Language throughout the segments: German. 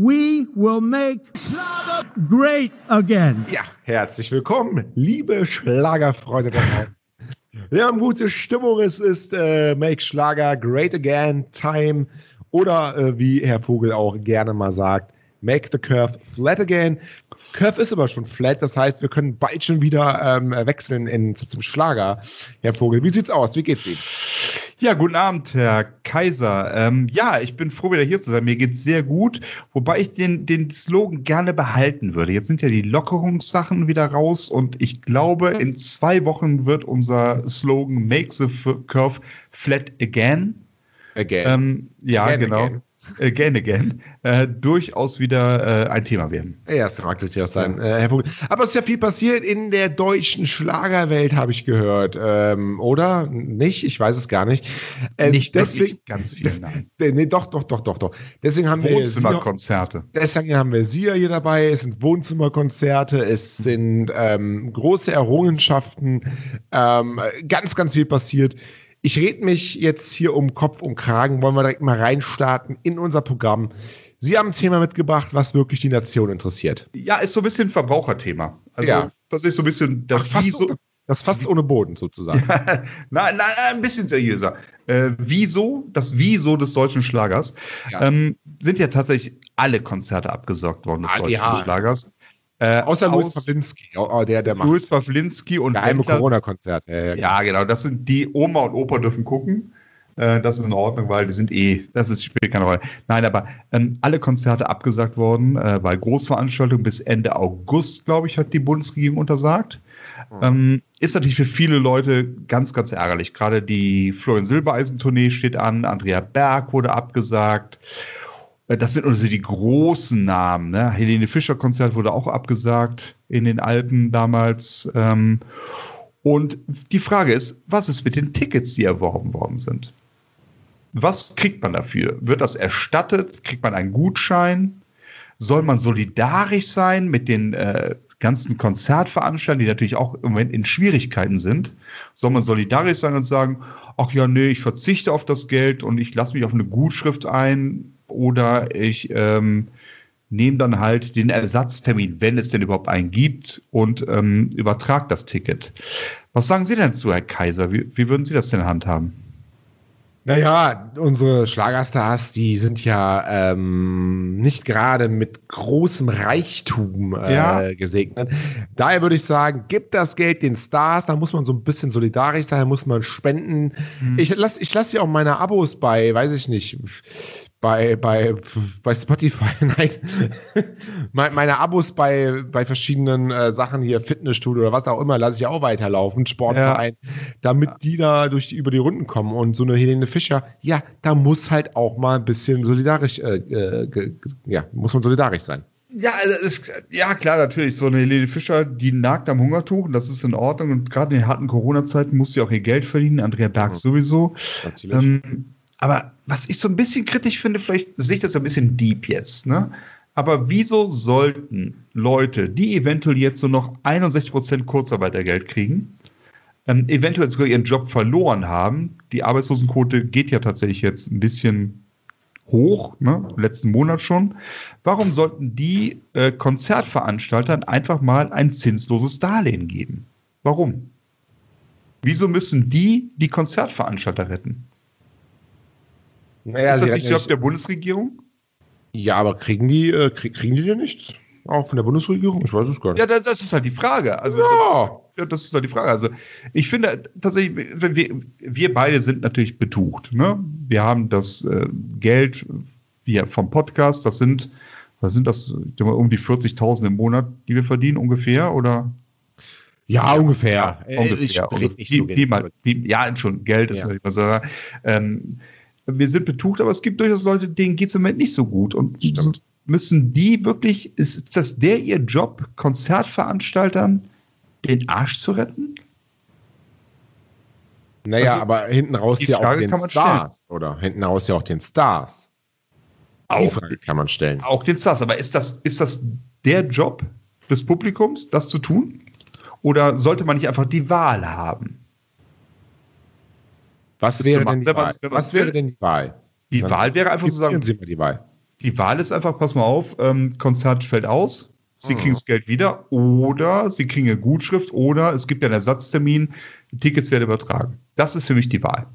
We will make Schlager great again. Ja, herzlich willkommen, liebe Schlagerfreunde. Wir haben gute Stimmung. Es ist äh, Make Schlager Great Again Time. Oder äh, wie Herr Vogel auch gerne mal sagt, Make the Curve Flat Again. Curve ist aber schon flat, das heißt, wir können bald schon wieder ähm, wechseln in, zum Schlager. Herr Vogel, wie sieht's aus? Wie geht's Ihnen? Ja, guten Abend, Herr Kaiser. Ähm, ja, ich bin froh, wieder hier zu sein. Mir geht's sehr gut, wobei ich den, den Slogan gerne behalten würde. Jetzt sind ja die Lockerungssachen wieder raus und ich glaube, in zwei Wochen wird unser Slogan Make the Curve Flat Again. Again. Ähm, ja, Again, genau. again. Again, again. Äh, durchaus wieder äh, ein Thema werden. Ja, es mag durchaus sein, äh, Herr Vogel. Aber es ist ja viel passiert in der deutschen Schlagerwelt, habe ich gehört. Ähm, oder? Nicht? Ich weiß es gar nicht. Äh, Nicht deswegen, ganz viel, nein. Nee, doch, doch, doch, doch, doch. Deswegen haben wir Wohnzimmerkonzerte. deswegen haben wir Sie ja hier dabei. Es sind Wohnzimmerkonzerte, es sind ähm, große Errungenschaften, ähm, ganz, ganz viel passiert. Ich rede mich jetzt hier um Kopf und Kragen. Wollen wir direkt mal reinstarten in unser Programm. Sie haben ein Thema mitgebracht, was wirklich die Nation interessiert. Ja, ist so ein bisschen Verbraucherthema. Also, Ja. das ist so ein bisschen das fast, Wieso. das fast ohne Boden sozusagen. nein, nein, nein, ein bisschen seriöser. Äh, wieso, das Wieso des deutschen Schlagers, Ja. ähm, sind ja tatsächlich alle Konzerte abgesagt worden des Ah, deutschen ja. Schlagers. Äh, Außer Louis Pawlinski, oh, oh, der, der Louis Pawlinski und geheime Corona-Konzerte. Ja, ja, Ja, genau. Das sind die Oma und Opa dürfen gucken. Äh, das ist in Ordnung, weil die sind eh, das ist, spielt keine Rolle. Nein, aber ähm, alle Konzerte abgesagt worden, äh, bei Großveranstaltungen bis Ende August, glaube ich, hat die Bundesregierung untersagt. Ähm, ist natürlich für viele Leute ganz, ganz ärgerlich. Gerade die Florian Silbereisen-Tournee steht an, Andrea Berg wurde abgesagt. Äh, Das sind also die großen Namen. Ne? Helene Fischer-Konzert wurde auch abgesagt in den Alpen damals. Ähm, und die Frage ist, was ist mit den Tickets, die erworben worden sind? Was kriegt man dafür? Wird das erstattet? Kriegt man einen Gutschein? Soll man solidarisch sein mit den äh, ganzen Konzertveranstaltern, die natürlich auch im Moment in Schwierigkeiten sind? Soll man solidarisch sein und sagen, ach ja, nee, ich verzichte auf das Geld und ich lasse mich auf eine Gutschrift ein oder ich ähm, nehme dann halt den Ersatztermin, wenn es denn überhaupt einen gibt und ähm, übertrage das Ticket. Was sagen Sie denn zu, Herr Kaiser? Wie, wie würden Sie das denn handhaben? Naja, unsere Schlagerstars, die sind ja ähm, nicht gerade mit großem Reichtum äh, Ja. gesegnet. Daher würde ich sagen, gibt das Geld den Stars, da muss man so ein bisschen solidarisch sein, da muss man spenden. Ich lasse ich lass ja auch meine Abos bei, weiß ich nicht, bei, bei, bei Spotify, nein, Me- meine Abos bei, bei verschiedenen äh, Sachen hier, Fitnessstudio oder was auch immer, lasse ich auch weiterlaufen, Sportverein, damit die da durch die, über die Runden kommen. Und so eine Helene Fischer, ja, da muss halt auch mal ein bisschen solidarisch, äh, äh, ja, muss man solidarisch sein. Ja, also es, ja, klar, natürlich. So eine Helene Fischer, die nagt am Hungertuch und das ist in Ordnung. Und gerade in den harten Corona-Zeiten muss sie auch ihr Geld verdienen. Andrea Berg Mhm. sowieso. Natürlich. Ähm, aber was ich so ein bisschen kritisch finde, vielleicht sehe ich das ein bisschen deep jetzt, ne? Aber wieso sollten Leute, die eventuell jetzt so noch 61% Kurzarbeitergeld kriegen, ähm, eventuell sogar ihren Job verloren haben, die Arbeitslosenquote geht ja tatsächlich jetzt ein bisschen hoch, ne? letzten Monat schon. Warum sollten die äh, Konzertveranstaltern einfach mal ein zinsloses Darlehen geben? Warum? Wieso müssen die die Konzertveranstalter retten? Naja, ist das nicht Job der Bundesregierung? ja, aber kriegen die, äh, krieg, kriegen die denn nichts? Auch von der Bundesregierung? Ich weiß es gar nicht. Ja, das, das ist halt die Frage. Also, Ja. das, ist, ja, das ist halt die Frage. Also, ich finde tatsächlich, wir, wir- beide sind natürlich betucht. Ne? Wir haben das äh, Geld hier vom Podcast, das sind, was sind das, ich um die 40.000 im Monat, die wir verdienen ungefähr, oder? Ja, ungefähr. Ja, ungefähr. Ich Also red nicht Pi- so Pi wenig. mal- Pi- ja, schon, Geld ist Ja. Ähm, wir sind betucht, aber es gibt durchaus Leute, denen geht es im Moment nicht so gut. Und Stimmt. müssen die wirklich, ist das der ihr Job, Konzertveranstaltern den Arsch zu retten? Naja, Also, aber hinten raus die ja auch den Stars, oder? Hinten raus ja auch den Stars. Die Auch, Frage kann man stellen. auch den Stars. Aber ist das, ist das der Job des Publikums, das zu tun? Oder sollte man nicht einfach die Wahl haben? Was wäre denn die wenn man- Wahl? wenn man Was wäre denn die Wahl? Die Dann Wahl wäre einfach zu sagen, Sie mal die Wahl. Die Wahl ist einfach, pass mal auf, ähm, Konzert fällt aus, sie Mhm. kriegen das Geld wieder oder sie kriegen eine Gutschrift oder es gibt ja einen Ersatztermin, Tickets werden übertragen. Das ist für mich die Wahl.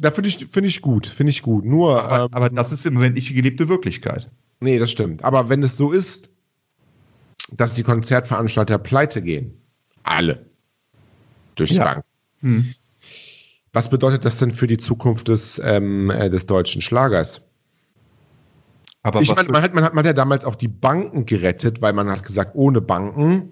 Da finde ich, finde ich gut, finde ich gut. Nur, Aber, ähm, aber das ist im Moment nicht die gelebte Wirklichkeit. nee, das stimmt. Aber wenn es so ist, dass die Konzertveranstalter pleite gehen, alle durch die Ja. Bank, Hm. Was bedeutet das denn für die Zukunft des, ähm, äh, des deutschen Schlagers? Aber ich meine, man hat, man, hat, man hat ja damals auch die Banken gerettet, weil man hat gesagt, ohne Banken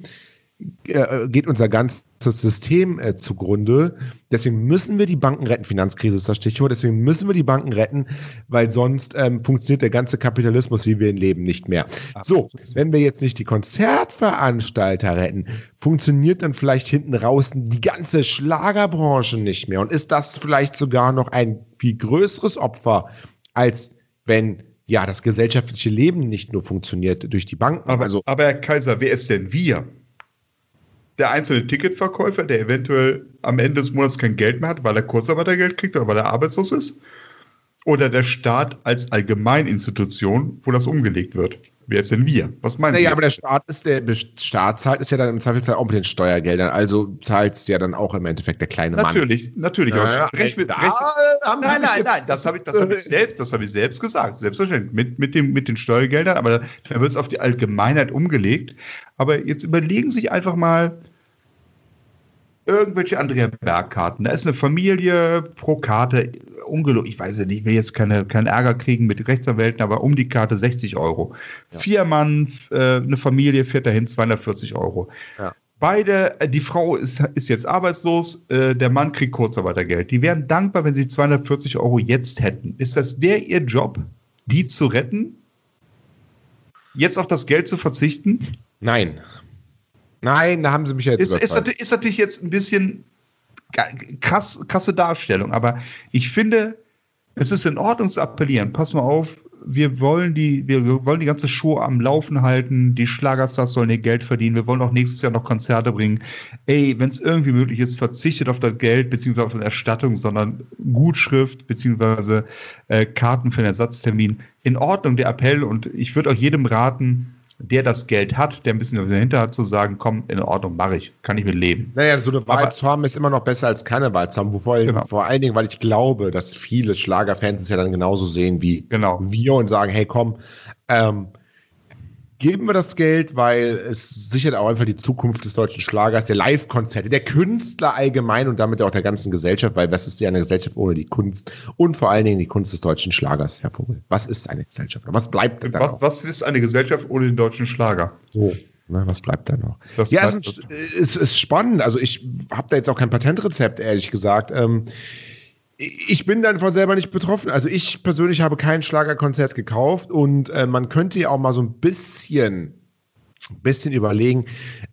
äh, geht unser ganzes System äh, zugrunde. Deswegen müssen wir die Banken retten. Finanzkrise ist das Stichwort. Deswegen müssen wir die Banken retten, weil sonst ähm, funktioniert der ganze Kapitalismus, wie wir ihn leben, nicht mehr. So, wenn wir jetzt nicht die Konzertveranstalter retten, funktioniert dann vielleicht hinten raus die ganze Schlagerbranche nicht mehr. Und ist das vielleicht sogar noch ein viel größeres Opfer, als wenn ja das gesellschaftliche Leben nicht nur funktioniert durch die Banken? Aber, also aber Herr Kaiser, wer ist denn wir? Der einzelne Ticketverkäufer, der eventuell am Ende des Monats kein Geld mehr hat, weil er Kurzarbeitergeld kriegt oder weil er arbeitslos ist? Oder der Staat als Allgemeininstitution, wo das umgelegt wird? Wer ist denn wir? Was meinen Sie? Naja, aber der Staat ist der Staat zahlt es ja dann im Zweifelsfall auch mit den Steuergeldern. Also zahlt es ja dann auch im Endeffekt der kleine Mann. natürlich, natürlich. Naja, recht Nein, nein, jetzt- nein, das habe ich, das hab ich selbst, das habe ich selbst gesagt, selbstverständlich mit mit dem mit den Steuergeldern, aber da, da wird es auf die Allgemeinheit umgelegt. Aber jetzt überlegen Sie sich einfach mal irgendwelche Andrea Berg-Karten. Da ist eine Familie pro Karte ungelogen. Ich weiß ja nicht, ich will jetzt keine, keinen Ärger kriegen mit Rechtsanwälten, aber um die Karte 60 Euro. Vier Mann, äh, eine Familie fährt dahin 240 Euro. Ja. Beide, äh, die Frau ist, ist jetzt arbeitslos, äh, der Mann kriegt Kurzarbeitergeld. Die wären dankbar, wenn sie 240 Euro jetzt hätten. Ist das der ihr Job, die zu retten? Jetzt auf das Geld zu verzichten? Nein. Nein, da haben sie mich ja jetzt Ist, ist, ist natürlich jetzt ein bisschen krass, krasse Darstellung, aber ich finde, es ist in Ordnung zu appellieren. Pass mal auf, wir wollen die, wir wollen die ganze Show am Laufen halten. Die Schlagerstars sollen ihr Geld verdienen. Wir wollen auch nächstes Jahr noch Konzerte bringen. Ey, wenn es irgendwie möglich ist, verzichtet auf das Geld beziehungsweise auf eine Erstattung, sondern Gutschrift beziehungsweise äh, Karten für einen Ersatztermin. In Ordnung, der Appell. Und ich würde auch jedem raten, der das Geld hat, der ein bisschen dahinter hat, zu sagen, komm, in Ordnung, mache ich, kann ich mit leben. Naja, so eine Wahl Aber- zu haben ist immer noch besser als keine Wahl zu haben. Vor, allem- Genau. vor allen Dingen, weil ich glaube, dass viele Schlagerfans es ja dann genauso sehen wie Genau. wir und sagen, hey komm, ähm, geben wir das Geld, weil es sichert auch einfach die Zukunft des deutschen Schlagers, der Live-Konzerte, der Künstler allgemein und damit auch der ganzen Gesellschaft, weil was ist ja eine Gesellschaft ohne die Kunst und vor allen Dingen die Kunst des deutschen Schlagers, Herr Vogel? Was ist eine Gesellschaft? Was bleibt denn da Was, noch? was ist eine Gesellschaft ohne den deutschen Schlager? So, ne, was bleibt da noch? Das ja, es ist, es ist spannend. Also ich habe da jetzt auch kein Patentrezept, ehrlich gesagt. Ähm, ich bin davon selber nicht betroffen. Also ich persönlich habe kein Schlagerkonzert gekauft und äh, man könnte ja auch mal so ein bisschen, bisschen überlegen,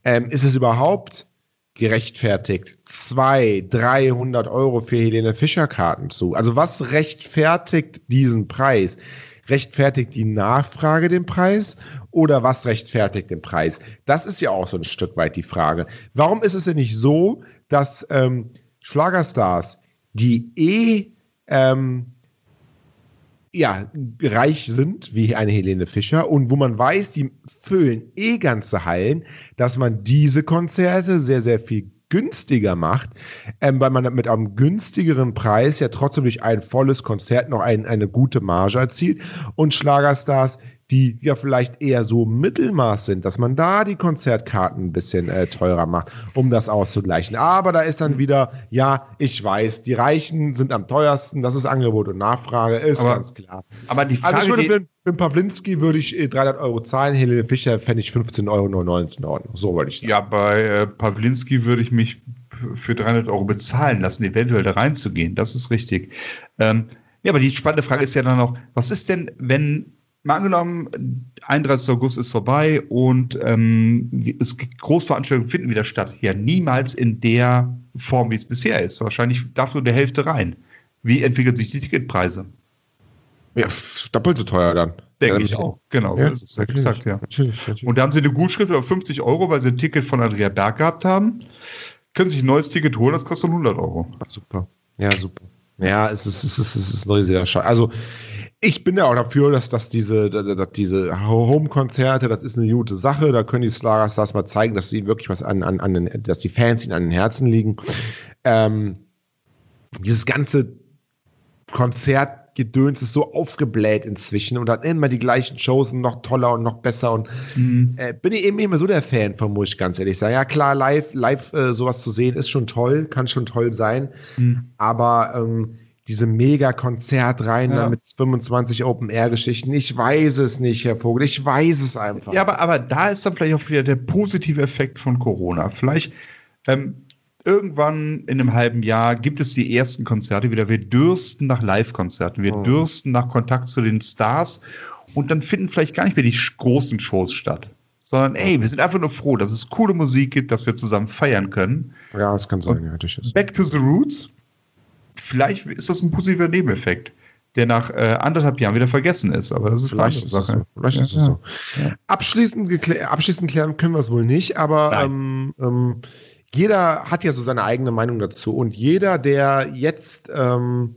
ähm, ist es überhaupt gerechtfertigt, 200, 300 Euro für Helene Fischer Karten zu? Also was rechtfertigt diesen Preis? Rechtfertigt die Nachfrage den Preis oder was rechtfertigt den Preis? Das ist ja auch so ein Stück weit die Frage. Warum ist es denn nicht so, dass ähm, Schlagerstars, die eh ähm, ja, reich sind, wie eine Helene Fischer, und wo man weiß, die füllen eh ganze Hallen, dass man diese Konzerte sehr, sehr viel günstiger macht, ähm, weil man mit einem günstigeren Preis ja trotzdem durch ein volles Konzert noch ein, eine gute Marge erzielt. Und Schlagerstars, die ja vielleicht eher so Mittelmaß sind, dass man da die Konzertkarten ein bisschen äh, teurer macht, um das auszugleichen. Aber da ist dann wieder, ja, ich weiß, die Reichen sind am teuersten, das ist Angebot und Nachfrage, ist Aber- ganz klar. Aber die Frage, Also ich würde für, für Pawlinski würde ich äh, 300 Euro zahlen, Helene Fischer fände ich 15,99 Euro in. So wollte ich sagen. ja, bei äh, Pawlinski würde ich mich für 300 Euro bezahlen lassen, eventuell da reinzugehen. Das ist richtig. Ähm, ja, aber die spannende Frage ist ja dann noch, was ist denn, wenn, mal angenommen, 31. August ist vorbei und ähm, es, Großveranstaltungen finden wieder statt. Ja, niemals in der Form, wie es bisher ist. Wahrscheinlich darf nur der Hälfte rein. Wie entwickeln sich die Ticketpreise? Ja, doppelt so teuer dann. Denke Ja, ich auch. Genau, so Ja, ist es natürlich, exakt, ja. Natürlich, natürlich. Und da haben sie eine Gutschrift über 50 Euro, weil sie ein Ticket von Andrea Berg gehabt haben. Können sich ein neues Ticket holen, das kostet 100 Euro. super. Ja, super. Ja, es ist, es ist, es ist Scheiß. Also, ich bin ja auch dafür, dass, dass diese, dass diese Home-Konzerte, das ist eine gute Sache. Da können die Stars mal zeigen, dass sie wirklich was an, an, an den, dass die Fans ihnen an den Herzen liegen. Ähm, dieses ganze Konzertgedöns ist so aufgebläht inzwischen und dann immer die gleichen Shows und noch toller und noch besser und mhm. äh, bin ich eben immer so der Fan von, muss ich ganz ehrlich sagen. Ja, klar, live, live äh, sowas zu sehen ist schon toll, kann schon toll sein, mhm. aber ähm, diese Mega-Konzertreihen ja. mit 25 Open-Air-Geschichten. Ich weiß es nicht, Herr Vogel. Ich weiß es einfach. Ja, aber, aber da ist dann vielleicht auch wieder der positive Effekt von Corona. Vielleicht ähm, irgendwann in einem halben Jahr gibt es die ersten Konzerte wieder. Wir dürsten nach Live-Konzerten. Wir oh. dürsten nach Kontakt zu den Stars. Und dann finden vielleicht gar nicht mehr die großen Shows statt. Sondern, ey, wir sind einfach nur froh, dass es coole Musik gibt, dass wir zusammen feiern können. Ja, das kann sein, ja. Back to the Roots vielleicht ist das ein positiver Nebeneffekt, der nach äh, anderthalb Jahren wieder vergessen ist. Aber das ist vielleicht eine Sache. So. Vielleicht ja, ist es so. Ja. Abschließend, abschließend klären können wir es wohl nicht, aber ähm, ähm, jeder hat ja so seine eigene Meinung dazu. Und jeder, der jetzt, ähm,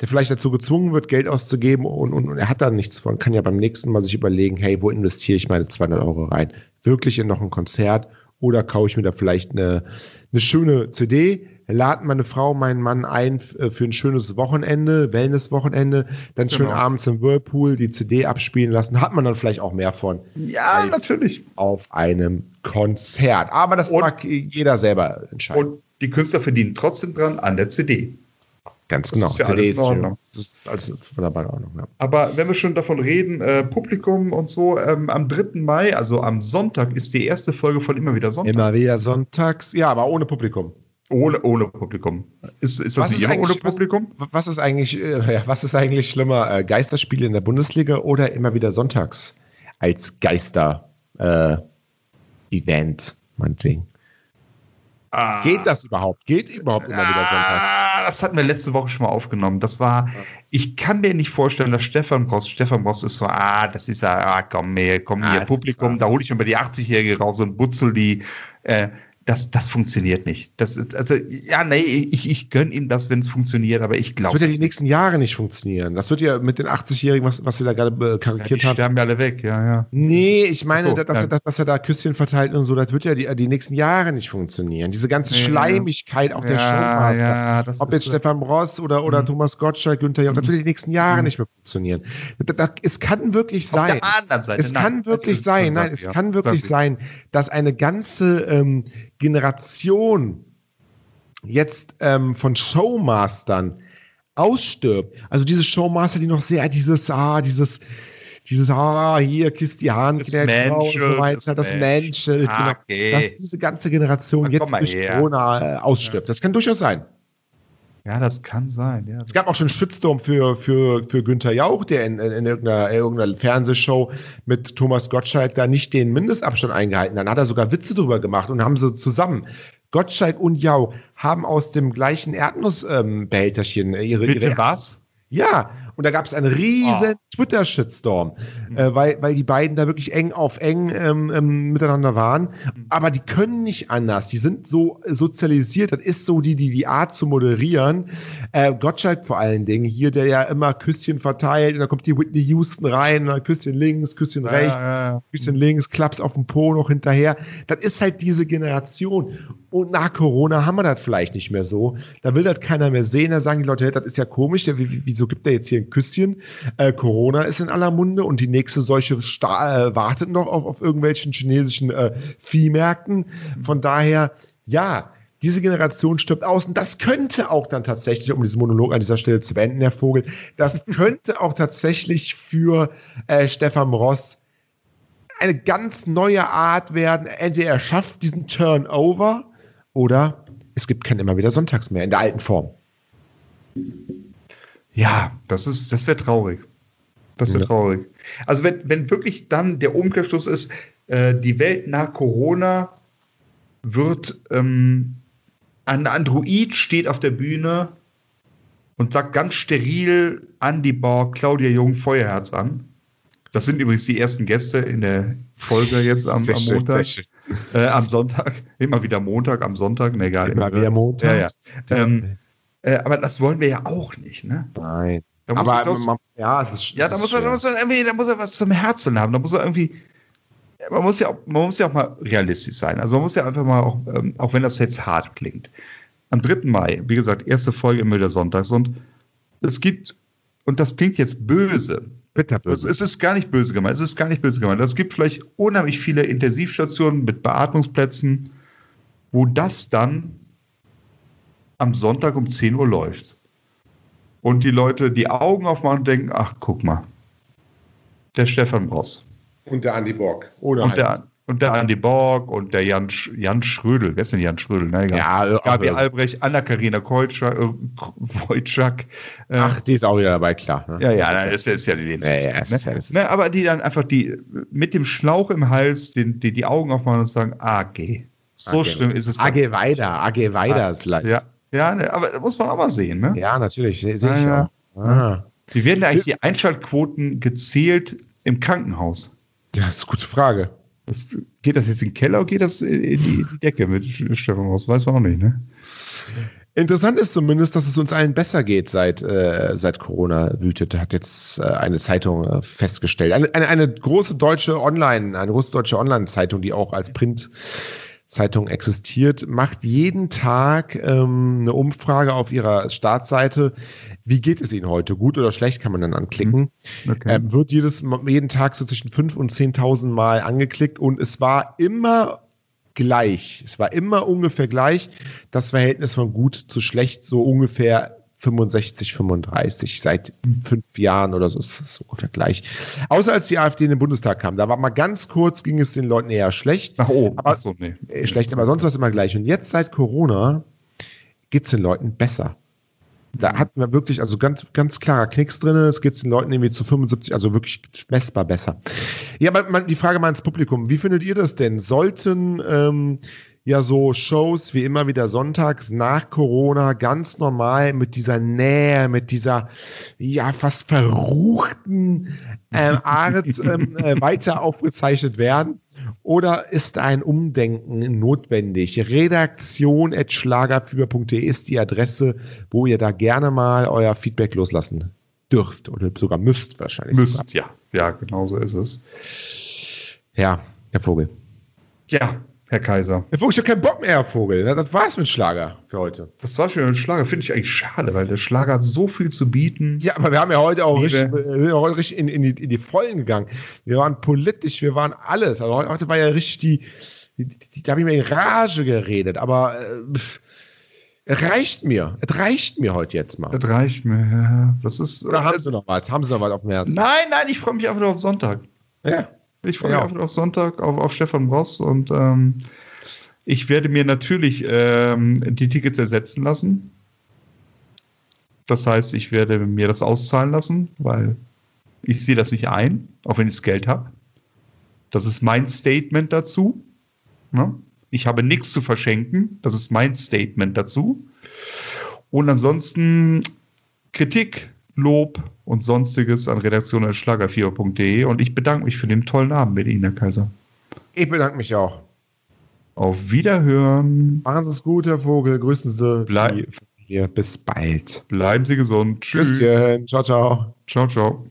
der vielleicht dazu gezwungen wird, Geld auszugeben und, und, und, er hat da nichts von, kann ja beim nächsten Mal sich überlegen, hey, wo investiere ich meine 200 Euro rein? Wirklich in noch ein Konzert oder kaufe ich mir da vielleicht eine, eine schöne CD? Laden meine Frau, meinen Mann ein äh, für ein schönes Wochenende, Wellness-Wochenende, dann genau. schön abends im Whirlpool die CD abspielen lassen. Hat man dann vielleicht auch mehr von. Ja, natürlich. Auf einem Konzert. Aber das und, mag jeder selber entscheiden. Und die Künstler verdienen trotzdem dran an der CD. Ganz genau. Das ist ja alles in Ordnung. Das ist alles wunderbar in Ordnung. Ja. Aber wenn wir schon davon reden, äh, Publikum und so, ähm, am 3. Mai, also am Sonntag, ist die erste Folge von Immer wieder Sonntags. Immer wieder Sonntags, ja, aber ohne Publikum. Ohne, ohne Publikum. Ist, ist das was nicht ist immer ohne Publikum? Was, was, ist eigentlich, äh, was ist eigentlich schlimmer? Äh, Geisterspiele in der Bundesliga oder immer wieder sonntags als Geister-Event, äh, meinetwegen? Ah. Geht das überhaupt? Geht überhaupt immer ah, wieder sonntags? Das hatten wir letzte Woche schon mal aufgenommen. Das war, ich kann mir nicht vorstellen, dass Stefan Boss, Stefan Boss ist so, ah, das ist ja, ah, komm, hier, komm ah, hier, Publikum, da hole ich mir mal die 80-Jährige raus und butzel die. Äh, das, das funktioniert nicht. Das ist, also, ja, nee, ich, ich gönne ihm das, wenn es funktioniert, aber ich glaube. Das wird ja die nächsten Jahre nicht funktionieren. Das wird ja mit den 80-Jährigen, was, was sie da gerade äh, karikiert ja, die haben. sterben ja alle weg, ja, ja. Nee, ich meine, so, dass, ja. dass, dass, er da Küsschen verteilt und so, das wird ja die, die nächsten Jahre nicht funktionieren. Diese ganze ja, Schleimigkeit auch der Showmaster. Ob jetzt so. Stefan Bross oder, oder mhm. Thomas Gottschalk, Günther Jauch, das wird die nächsten Jahre mhm. nicht mehr funktionieren. Das, das, es kann wirklich sein. Auf anderen Seite. Es nein, kann wirklich sein, nein, es kann wirklich sein, dass eine ganze ähm, Generation jetzt ähm, von Showmastern ausstirbt. Also diese Showmaster, die noch sehr dieses, ah, dieses, dieses, ah, hier, kisst die Hand, das Mensch, und so weiter, das, das Mensch, genau, okay. dass diese ganze Generation Na, jetzt durch her. Corona äh, ausstirbt. Das kann durchaus sein. Ja, das kann sein. Ja, es gab auch schon einen Shitstorm für, für, für Günther Jauch, der in, in, in irgendeiner, irgendeiner, Fernsehshow mit Thomas Gottschalk da nicht den Mindestabstand eingehalten hat. Dann hat er sogar Witze drüber gemacht und haben sie zusammen. Gottschalk und Jauch haben aus dem gleichen Erdnussbehälterchen ähm, ihre. Bitte ihre was? Ja, und da gab es einen riesen oh. Twitter-Shitstorm, mhm. äh, weil, weil die beiden da wirklich eng auf eng ähm, ähm, miteinander waren. Mhm. Aber die können nicht anders. Die sind so sozialisiert. Das ist so die, die, die Art zu moderieren. Äh, Gottschalk vor allen Dingen hier, der ja immer Küsschen verteilt. Und dann kommt die Whitney Houston rein. Und dann Küsschen links, Küsschen ja, rechts, ja. Küsschen links, Klaps auf dem Po noch hinterher. Das ist halt diese Generation. Und nach Corona haben wir das vielleicht nicht mehr so. Da will das keiner mehr sehen. Da sagen die Leute, hey, das ist ja komisch. Wieso gibt der jetzt hier ein Küsschen? Äh, Corona ist in aller Munde und die nächste solche Sta äh, wartet noch auf, auf irgendwelchen chinesischen äh, Viehmärkten. Von daher, ja, diese Generation stirbt aus. Und das könnte auch dann tatsächlich, um diesen Monolog an dieser Stelle zu beenden, Herr Vogel, das könnte auch tatsächlich für äh, Stefan Ross eine ganz neue Art werden. Entweder er schafft diesen Turnover oder es gibt kein immer wieder Sonntags mehr in der alten Form. Ja, das ist, das wäre traurig. Das wäre ja. traurig. Also wenn, wenn wirklich dann der Umkehrschluss ist, äh, die Welt nach Corona wird ähm, ein Android steht auf der Bühne und sagt ganz steril Andy Borg, Claudia Jung, Feuerherz an. Das sind übrigens die ersten Gäste in der Folge jetzt am, am Montag. Äh, am Sonntag. Immer wieder Montag, am Sonntag. Ne, egal. Immer, immer wieder Montag. Ja, ja. Ähm, äh, aber das wollen wir ja auch nicht, ne? Nein. Da muss Aber das, man, ja, es ist ja, da muss, man, da muss man irgendwie, da muss er was zum Herzen haben. Da muss er irgendwie, man muss ja auch, man muss ja auch mal realistisch sein. Also man muss ja einfach mal auch, ähm, auch wenn das jetzt hart klingt. Am 3. Mai, wie gesagt, erste Folge im Milder Sonntags und es gibt, und das klingt jetzt böse, bitterböse. Es ist gar nicht böse gemeint. Es ist gar nicht böse gemeint. Es gibt vielleicht unheimlich viele Intensivstationen mit Beatmungsplätzen, wo das dann am Sonntag um 10 Uhr läuft. Und die Leute die Augen aufmachen und denken, ach, guck mal, der Stefan Bross Und der Andy Borg. Oder und der, und der Andi Borg und der Jan, Sch Jan Schrödel. Wer ist denn Jan Schrödel? Na, egal. Ja, Gabi ach, Albrecht, Anna-Karina Keutschak, äh, Wojcik. Äh, ach, die ist auch wieder dabei, klar. Ne? ja, ja, das ist ja die Ja, ja, Lebensversicherung. ist ja- ist- ne? ne, aber die dann einfach die mit dem Schlauch im Hals den, die, die Augen aufmachen und sagen, AG. So AG. schlimm ist es. AG weiter, AG weiter vielleicht. Ja, ja ne, aber das muss man auch mal sehen. Ne? Ja, natürlich, sehe seh ich ja. auch. Ah. Wie werden eigentlich die Einschaltquoten gezählt im Krankenhaus? Ja, das ist eine gute Frage. Das, geht das jetzt in den Keller oder geht das in die, in die Decke mit Stefan Ross? Weiß man auch nicht, ne? Interessant ist zumindest, dass es uns allen besser geht, seit, äh, seit Corona wütet, hat jetzt äh, eine Zeitung äh, festgestellt. Eine, eine, eine große deutsche Online, eine große deutsche Online-Zeitung, die auch als Printzeitung existiert, macht jeden Tag ähm, eine Umfrage auf ihrer Startseite. Wie geht es Ihnen heute? Gut oder schlecht kann man dann anklicken. Okay. Ähm, wird jedes, jeden Tag so zwischen 5.000 und 10.000 Mal angeklickt und es war immer gleich. Es war immer ungefähr gleich. Das Verhältnis von gut zu schlecht, so ungefähr 65, 35. Seit fünf Jahren oder so ist es ungefähr gleich. Außer als die AfD in den Bundestag kam. Da war mal ganz kurz, ging es den Leuten eher schlecht. Nach oben. Aber- Achso, nee. Äh, schlecht, aber sonst war es immer gleich. Und jetzt seit Corona geht es den Leuten besser. Da hatten wir wirklich, also ganz, ganz klarer Knicks drin. Es geht den Leuten irgendwie zu 75, also wirklich messbar besser. Ja, aber man, die Frage mal ins Publikum. Wie findet ihr das denn? Sollten ähm, ja so Shows wie immer wieder sonntags nach Corona ganz normal mit dieser Nähe, mit dieser ja fast verruchten ähm, Art ähm, äh, weiter aufgezeichnet werden? Oder ist ein Umdenken notwendig? Redaktion.schlagerfieber.de ist die Adresse, wo ihr da gerne mal euer Feedback loslassen dürft oder sogar müsst wahrscheinlich. Müsst, ja. Ja, genau so ist es. Sogar. Ja, Herr Vogel. Ja, Herr Kaiser. Ich habe keinen Bock mehr, Herr Vogel. Das war's mit Schlager für heute. Das war schon ein Schlager. Finde ich eigentlich schade, weil der Schlager hat so viel zu bieten. Ja, aber wir haben ja heute auch Liebe. richtig, heute richtig in, in, die, in die Vollen gegangen. Wir waren politisch, wir waren alles. Also heute war ja richtig die, da habe ich mir in Rage geredet, aber äh, es reicht mir. Es reicht mir heute jetzt mal. Das reicht mir. Ja. Das ist. Oder haben das, Sie noch was? Haben Sie noch was auf dem Herzen? nein, nein, ich freue mich einfach nur auf Sonntag. Ja. Ich freue Ja. mich einfach auf Sonntag, auf, auf Stefan Bross und ähm, ich werde mir natürlich ähm, die Tickets ersetzen lassen. Das heißt, ich werde mir das auszahlen lassen, weil ich sehe das nicht ein, auch wenn ich das Geld habe. Das ist mein Statement dazu. Ne? Ich habe nichts zu verschenken. Das ist mein Statement dazu. Und ansonsten Kritik, Lob und sonstiges an redaktion.schlager4.de. Und ich bedanke mich für den tollen Abend mit Ihnen, Herr Kaiser. Ich bedanke mich auch. Auf Wiederhören. Machen Sie es gut, Herr Vogel. Grüßen Sie Familie. Bis bald. Bleiben Sie gesund. Tschüss. Tschüsschen. Ciao, ciao. Ciao, ciao.